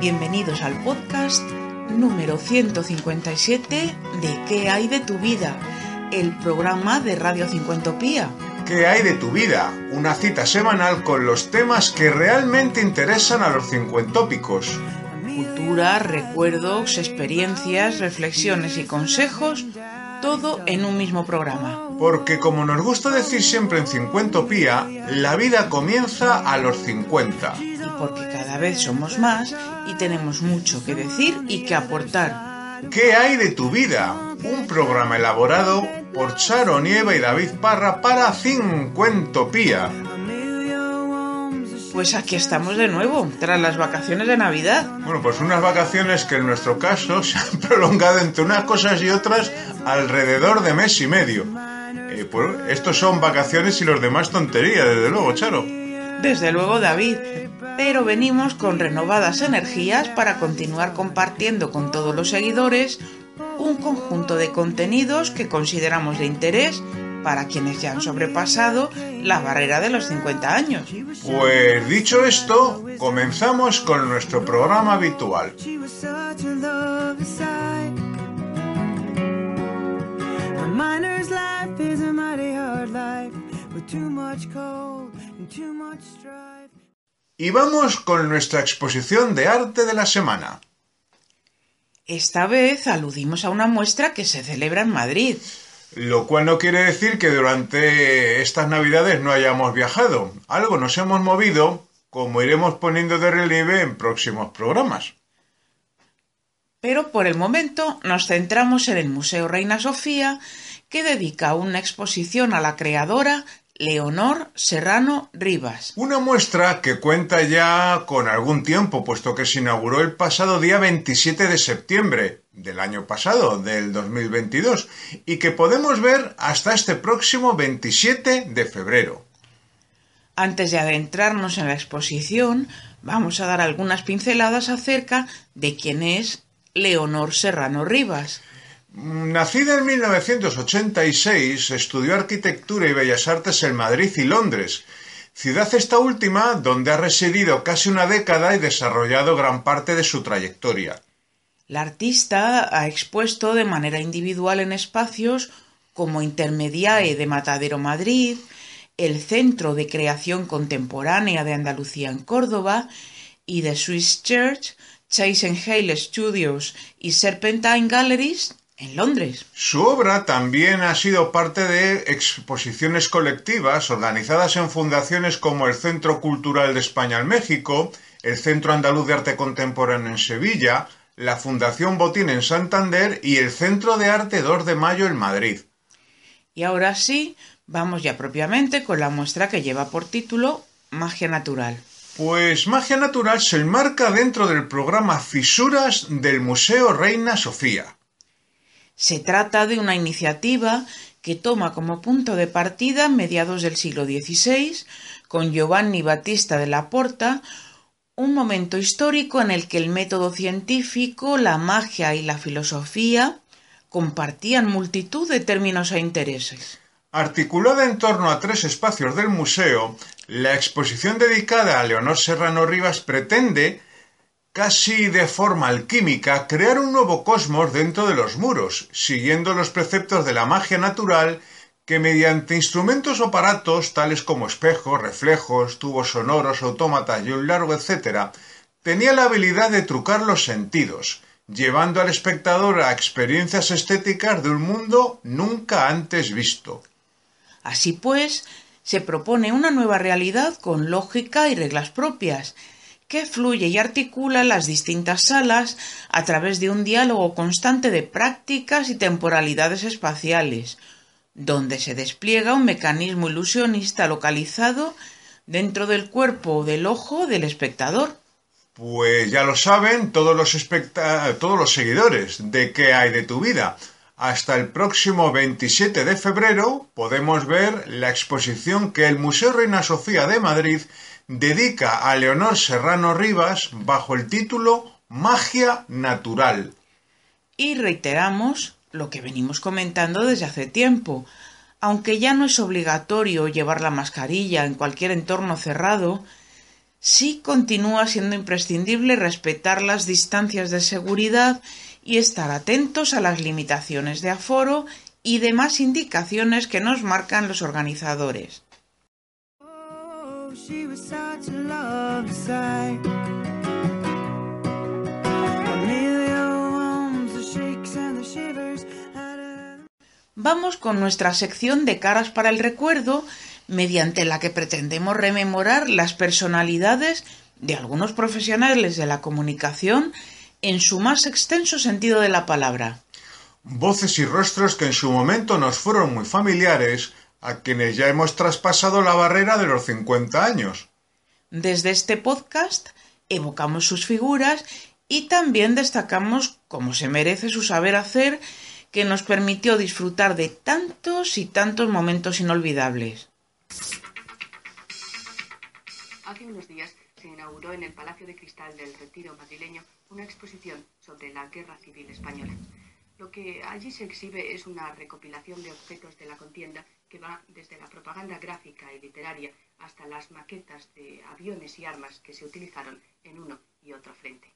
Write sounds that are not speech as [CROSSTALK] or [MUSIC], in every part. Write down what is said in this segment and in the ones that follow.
Bienvenidos al podcast número 157 de ¿Qué hay de tu vida? El programa de Radio Cincuentopía. ¿Qué hay de tu vida? Una cita semanal con los temas que realmente interesan a los cincuentópicos. Cultura, recuerdos, experiencias, reflexiones y consejos, todo en un mismo programa. Porque como nos gusta decir siempre en Cincuentopía, la vida comienza a los 50. Y porque cada vez somos más y tenemos mucho que decir y que aportar. ¿Qué hay de tu vida? Un programa elaborado por Charo Nieva y David Parra para Cincuentopía. Pues aquí estamos de nuevo, tras las vacaciones de Navidad. Bueno, pues unas vacaciones que en nuestro caso [LAUGHS] se han prolongado entre unas cosas y otras alrededor de mes y medio. Eh, pues estos son vacaciones y los demás tonterías, desde luego, Charo. Desde luego, David. Pero venimos con renovadas energías para continuar compartiendo con todos los seguidores un conjunto de contenidos que consideramos de interés para quienes ya han sobrepasado la barrera de los 50 años. Pues dicho esto, comenzamos con nuestro programa habitual. Y vamos con nuestra exposición de arte de la semana. Esta vez aludimos a una muestra que se celebra en Madrid. Lo cual no quiere decir que durante estas navidades no hayamos viajado. Algo nos hemos movido, como iremos poniendo de relieve en próximos programas. Pero por el momento nos centramos en el Museo Reina Sofía, que dedica una exposición a la creadora Leonor Serrano Rivas. Una muestra que cuenta ya con algún tiempo, puesto que se inauguró el pasado día 27 de septiembre del año pasado, del 2022, y que podemos ver hasta este próximo 27 de febrero. Antes de adentrarnos en la exposición, vamos a dar algunas pinceladas acerca de quién es Leonor Serrano Rivas. Nacida en 1986, estudió arquitectura y bellas artes en Madrid y Londres, ciudad esta última donde ha residido casi una década y desarrollado gran parte de su trayectoria. La artista ha expuesto de manera individual en espacios como Intermediae de Matadero Madrid, el Centro de Creación Contemporánea de Andalucía en Córdoba y The Swiss Church, Chase Hale Studios y Serpentine Galleries en Londres. Su obra también ha sido parte de exposiciones colectivas organizadas en fundaciones como el Centro Cultural de España en México, el Centro Andaluz de Arte Contemporáneo en Sevilla, la Fundación Botín en Santander y el Centro de Arte 2 de Mayo en Madrid. Y ahora sí, vamos ya propiamente con la muestra que lleva por título Magia Natural. Pues Magia Natural se enmarca dentro del programa Fisuras del Museo Reina Sofía. Se trata de una iniciativa que toma como punto de partida mediados del siglo XVI, con Giovanni Battista de la Porta, un momento histórico en el que el método científico, la magia y la filosofía compartían multitud de términos e intereses. Articulada en torno a tres espacios del museo, la exposición dedicada a Leonor Serrano Rivas pretende casi de forma alquímica, crear un nuevo cosmos dentro de los muros, siguiendo los preceptos de la magia natural que mediante instrumentos o aparatos tales como espejos, reflejos, tubos sonoros, autómatas y un largo etcétera, tenía la habilidad de trucar los sentidos, llevando al espectador a experiencias estéticas de un mundo nunca antes visto. Así pues, se propone una nueva realidad con lógica y reglas propias, que fluye y articula las distintas salas a través de un diálogo constante de prácticas y temporalidades espaciales, donde se despliega un mecanismo ilusionista localizado dentro del cuerpo o del ojo del espectador. Pues ya lo saben todos los, todos los seguidores de qué hay de tu vida. Hasta el próximo 27 de febrero podemos ver la exposición que el Museo Reina Sofía de Madrid dedica a Leonor Serrano Rivas bajo el título Magia Natural. Y reiteramos lo que venimos comentando desde hace tiempo. Aunque ya no es obligatorio llevar la mascarilla en cualquier entorno cerrado, sí continúa siendo imprescindible respetar las distancias de seguridad y estar atentos a las limitaciones de aforo y demás indicaciones que nos marcan los organizadores. Vamos con nuestra sección de caras para el recuerdo, mediante la que pretendemos rememorar las personalidades de algunos profesionales de la comunicación en su más extenso sentido de la palabra. Voces y rostros que en su momento nos fueron muy familiares, a quienes ya hemos traspasado la barrera de los 50 años. Desde este podcast evocamos sus figuras y también destacamos cómo se merece su saber hacer que nos permitió disfrutar de tantos y tantos momentos inolvidables. Hace unos días se inauguró en el Palacio de Cristal del Retiro madrileño una exposición sobre la Guerra Civil Española. Lo que allí se exhibe es una recopilación de objetos de la contienda que va desde la propaganda gráfica y literaria hasta las maquetas de aviones y armas que se utilizaron en uno y otro frente.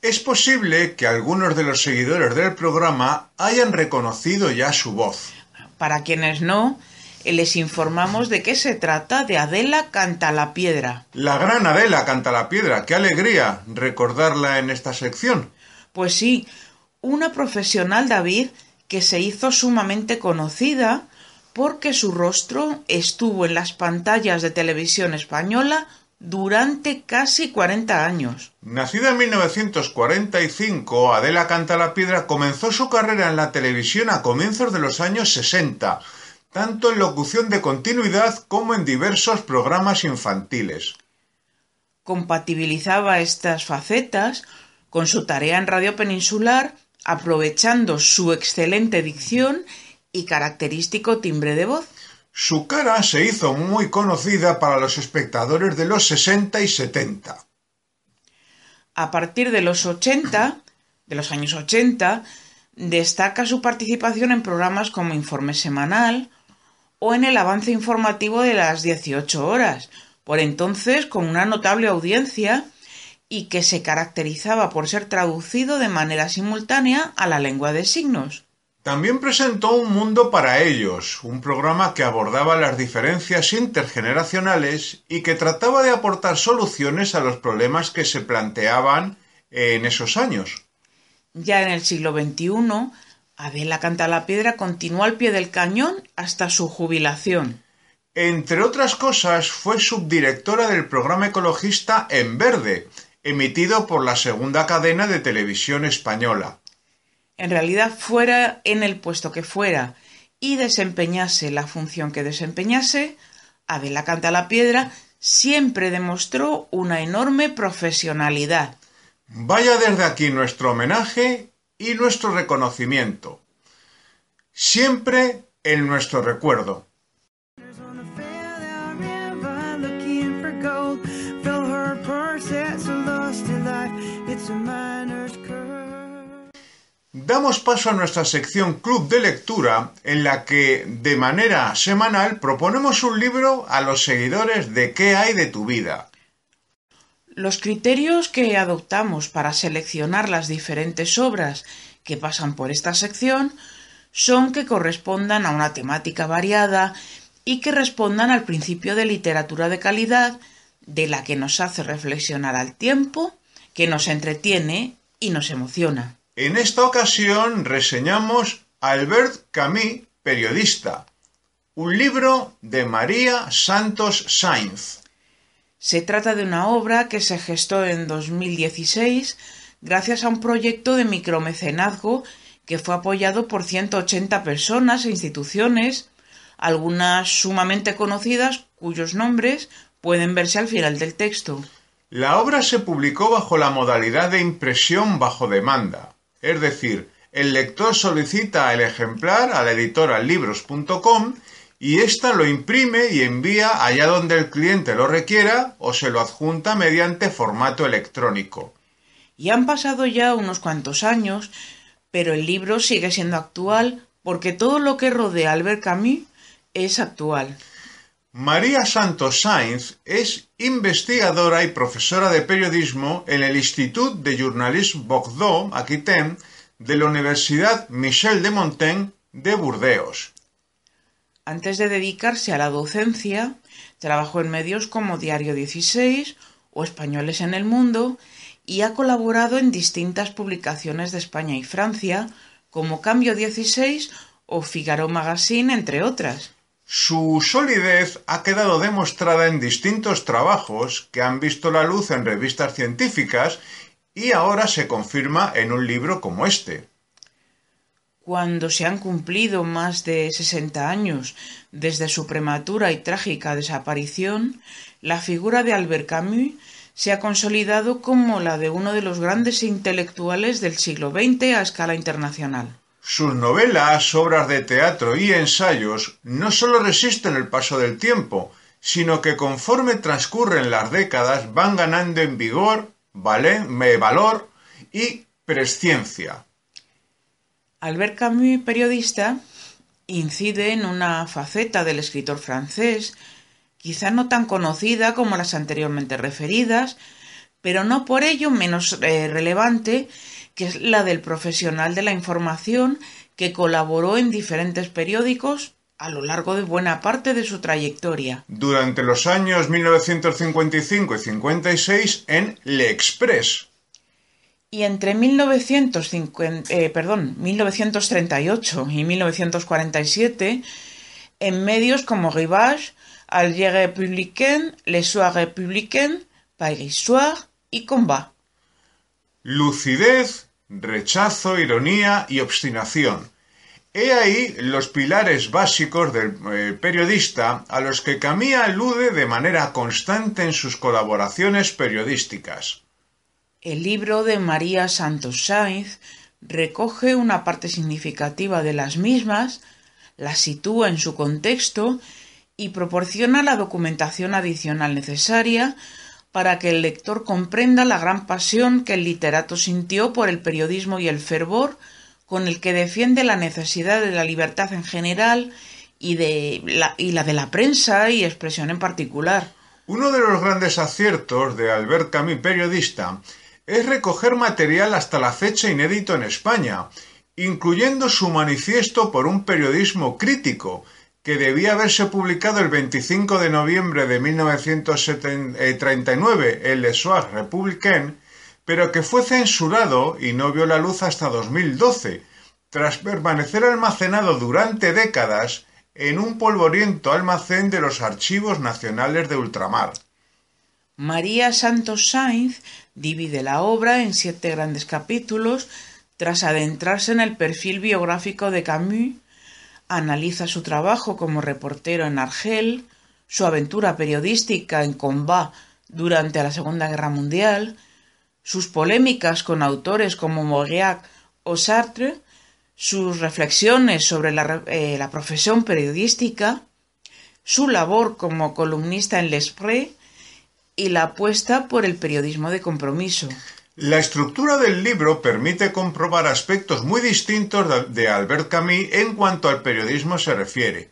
Es posible que algunos de los seguidores del programa hayan reconocido ya su voz. Para quienes no, les informamos de que se trata de Adela Canta la Piedra. La gran Adela Canta la Piedra, qué alegría recordarla en esta sección. Pues sí, una profesional, David, que se hizo sumamente conocida porque su rostro estuvo en las pantallas de televisión española durante casi 40 años. Nacida en 1945, Adela Canta la Piedra comenzó su carrera en la televisión a comienzos de los años 60, tanto en locución de continuidad como en diversos programas infantiles. Compatibilizaba estas facetas con su tarea en Radio Peninsular aprovechando su excelente dicción y característico timbre de voz. Su cara se hizo muy conocida para los espectadores de los 60 y 70. A partir de los 80, de los años 80, destaca su participación en programas como Informe Semanal o en el avance informativo de las 18 horas, por entonces con una notable audiencia y que se caracterizaba por ser traducido de manera simultánea a la lengua de signos. También presentó Un Mundo para Ellos, un programa que abordaba las diferencias intergeneracionales y que trataba de aportar soluciones a los problemas que se planteaban en esos años. Ya en el siglo XXI, Adela Canta la Piedra continuó al pie del cañón hasta su jubilación. Entre otras cosas, fue subdirectora del programa ecologista En Verde, emitido por la segunda cadena de televisión española. En realidad, fuera en el puesto que fuera y desempeñase la función que desempeñase, Adela Canta la Piedra siempre demostró una enorme profesionalidad. Vaya desde aquí nuestro homenaje y nuestro reconocimiento. Siempre en nuestro recuerdo. Damos paso a nuestra sección Club de Lectura, en la que, de manera semanal, proponemos un libro a los seguidores de ¿Qué hay de tu vida? Los criterios que adoptamos para seleccionar las diferentes obras que pasan por esta sección son que correspondan a una temática variada y que respondan al principio de literatura de calidad de la que nos hace reflexionar al tiempo, que nos entretiene y nos emociona. En esta ocasión reseñamos Albert Camus, periodista, un libro de María Santos Sainz. Se trata de una obra que se gestó en 2016 gracias a un proyecto de micromecenazgo que fue apoyado por 180 personas e instituciones, algunas sumamente conocidas cuyos nombres pueden verse al final del texto. La obra se publicó bajo la modalidad de impresión bajo demanda, es decir, el lector solicita el ejemplar a la editora libros.com y ésta lo imprime y envía allá donde el cliente lo requiera o se lo adjunta mediante formato electrónico. Y han pasado ya unos cuantos años, pero el libro sigue siendo actual porque todo lo que rodea Albert Camus es actual. María Santos Sainz es investigadora y profesora de periodismo en el Institut de Journalisme Bordeaux, Aquitaine, de la Universidad Michel de Montaigne de Burdeos. Antes de dedicarse a la docencia, trabajó en medios como Diario 16 o Españoles en el Mundo y ha colaborado en distintas publicaciones de España y Francia, como Cambio 16 o Figaro Magazine, entre otras. Su solidez ha quedado demostrada en distintos trabajos que han visto la luz en revistas científicas y ahora se confirma en un libro como este. Cuando se han cumplido más de 60 años desde su prematura y trágica desaparición, la figura de Albert Camus se ha consolidado como la de uno de los grandes intelectuales del siglo XX a escala internacional. Sus novelas, obras de teatro y ensayos no solo resisten el paso del tiempo, sino que conforme transcurren las décadas van ganando en vigor, valor y presciencia. Albert Camus, periodista, incide en una faceta del escritor francés, quizá no tan conocida como las anteriormente referidas, pero no por ello menos eh, relevante, que es la del profesional de la información que colaboró en diferentes periódicos a lo largo de buena parte de su trayectoria. Durante los años 1955 y 56 en Le Express, y entre 1950, eh, perdón, 1938 y 1947, en medios como Rivage, Alger Républicain, Le Soir Républicain, Paris Soir y Combat. Lucidez, rechazo, ironía y obstinación. He ahí los pilares básicos del eh, periodista a los que Camilla alude de manera constante en sus colaboraciones periodísticas. El libro de María Santos Sainz recoge una parte significativa de las mismas, las sitúa en su contexto y proporciona la documentación adicional necesaria para que el lector comprenda la gran pasión que el literato sintió por el periodismo y el fervor con el que defiende la necesidad de la libertad en general y, de la, y la de la prensa y expresión en particular. Uno de los grandes aciertos de Albert Camus periodista es recoger material hasta la fecha inédito en España, incluyendo su manifiesto por un periodismo crítico, que debía haberse publicado el 25 de noviembre de 1939 en Le Soir Républicain, pero que fue censurado y no vio la luz hasta 2012, tras permanecer almacenado durante décadas en un polvoriento almacén de los archivos nacionales de ultramar. María Santos Sainz divide la obra en siete grandes capítulos tras adentrarse en el perfil biográfico de Camus, analiza su trabajo como reportero en Argel, su aventura periodística en Combat durante la Segunda Guerra Mundial, sus polémicas con autores como Mauriac o Sartre, sus reflexiones sobre la, eh, la profesión periodística, su labor como columnista en L'Esprit y la apuesta por el periodismo de compromiso. La estructura del libro permite comprobar aspectos muy distintos de Albert Camus en cuanto al periodismo se refiere.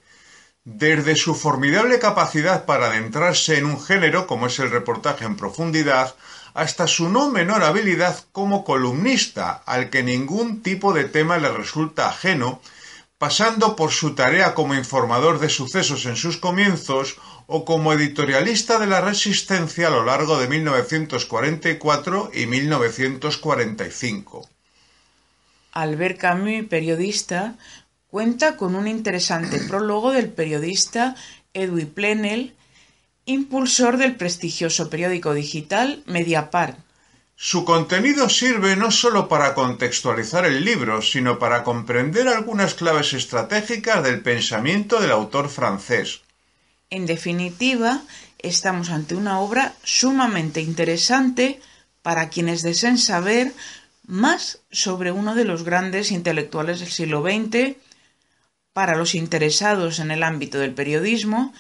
Desde su formidable capacidad para adentrarse en un género como es el reportaje en profundidad, hasta su no menor habilidad como columnista, al que ningún tipo de tema le resulta ajeno, pasando por su tarea como informador de sucesos en sus comienzos o como editorialista de la Resistencia a lo largo de 1944 y 1945. Albert Camus, periodista, cuenta con un interesante [CLEARS THROAT] prólogo del periodista Edwin Plenel, impulsor del prestigioso periódico digital Mediapart. Su contenido sirve no solo para contextualizar el libro, sino para comprender algunas claves estratégicas del pensamiento del autor francés. En definitiva, estamos ante una obra sumamente interesante para quienes deseen saber más sobre uno de los grandes intelectuales del siglo XX, para los interesados en el ámbito del periodismo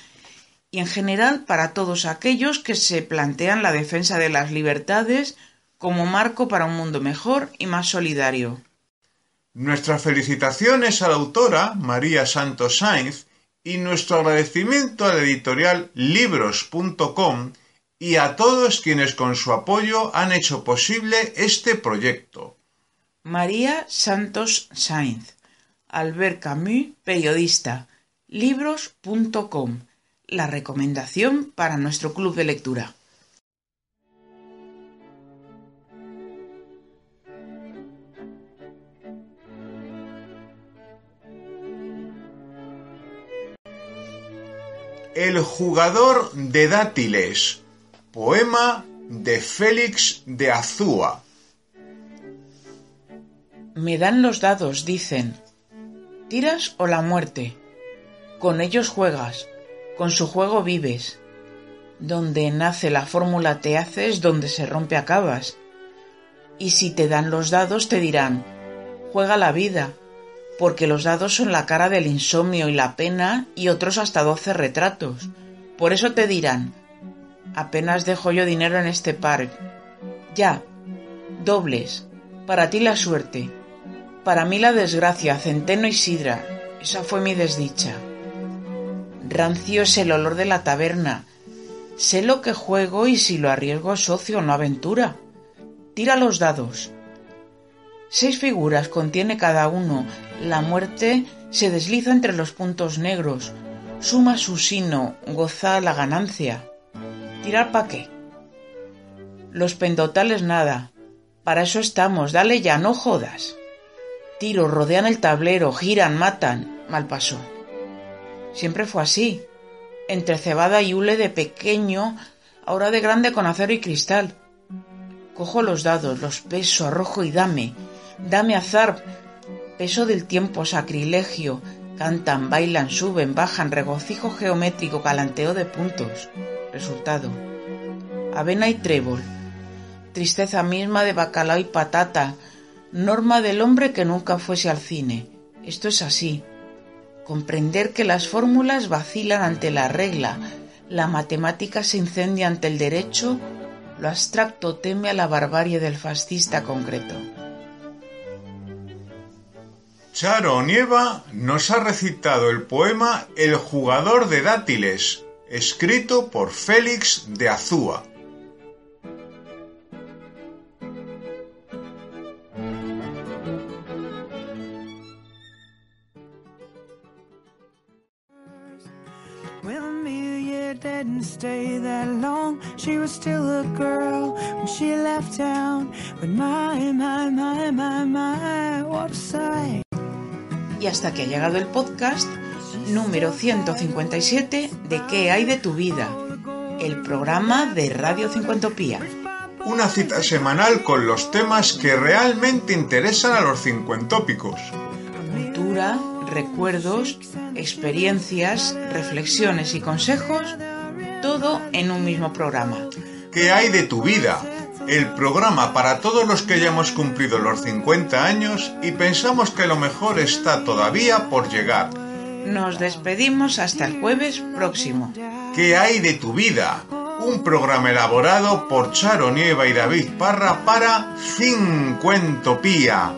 y en general para todos aquellos que se plantean la defensa de las libertades como marco para un mundo mejor y más solidario. Nuestras felicitaciones a la autora María Santos Sainz y nuestro agradecimiento a la editorial libros.com y a todos quienes con su apoyo han hecho posible este proyecto. María Santos Sainz, Albert Camus, periodista, libros.com, la recomendación para nuestro club de lectura. El jugador de dátiles. Poema de Félix de Azúa. Me dan los dados, dicen. ¿Tiras o la muerte? Con ellos juegas, con su juego vives. Donde nace la fórmula te haces, donde se rompe acabas. Y si te dan los dados te dirán, juega la vida, porque los dados son la cara del insomnio y la pena y otros hasta doce retratos. Por eso te dirán, apenas dejo yo dinero en este par. Ya, dobles, para ti la suerte, para mí la desgracia, centeno y sidra, esa fue mi desdicha. Rancio es el olor de la taberna, sé lo que juego y si lo arriesgo es socio, no aventura. Tira los dados. Seis figuras contiene cada uno, la muerte se desliza entre los puntos negros, suma su sino, goza la ganancia. ¿Tirar pa' qué? Los pendotales nada. Para eso estamos, dale ya, no jodas. Tiros, rodean el tablero, giran, matan. Mal pasó. Siempre fue así. Entre cebada y hule de pequeño, ahora de grande con acero y cristal. Cojo los dados, los peso, arrojo y dame. Dame azar, peso del tiempo, sacrilegio, cantan, bailan, suben, bajan, regocijo geométrico, calanteo de puntos. Resultado. Avena y trébol. Tristeza misma de bacalao y patata. Norma del hombre que nunca fuese al cine. Esto es así. Comprender que las fórmulas vacilan ante la regla, la matemática se incendia ante el derecho, lo abstracto teme a la barbarie del fascista concreto. Charo Nieva nos ha recitado el poema El jugador de dátiles, escrito por Félix de Azúa. Didn't stay that long. She was still a girl when she left town. But my, my, my, my, my, what a sight. Y hasta que ha llegado el podcast número 157 de ¿Qué hay de tu vida? El programa de Radio Cincuentopía. Una cita semanal con los temas que realmente interesan a los cincuentópicos. Cultura, recuerdos, experiencias, reflexiones y consejos, todo en un mismo programa. ¿Qué hay de tu vida? El programa para todos los que ya hemos cumplido los 50 años y pensamos que lo mejor está todavía por llegar. Nos despedimos hasta el jueves próximo. ¿Qué hay de tu vida? Un programa elaborado por Charo Nieva y David Parra para Cincuentopía.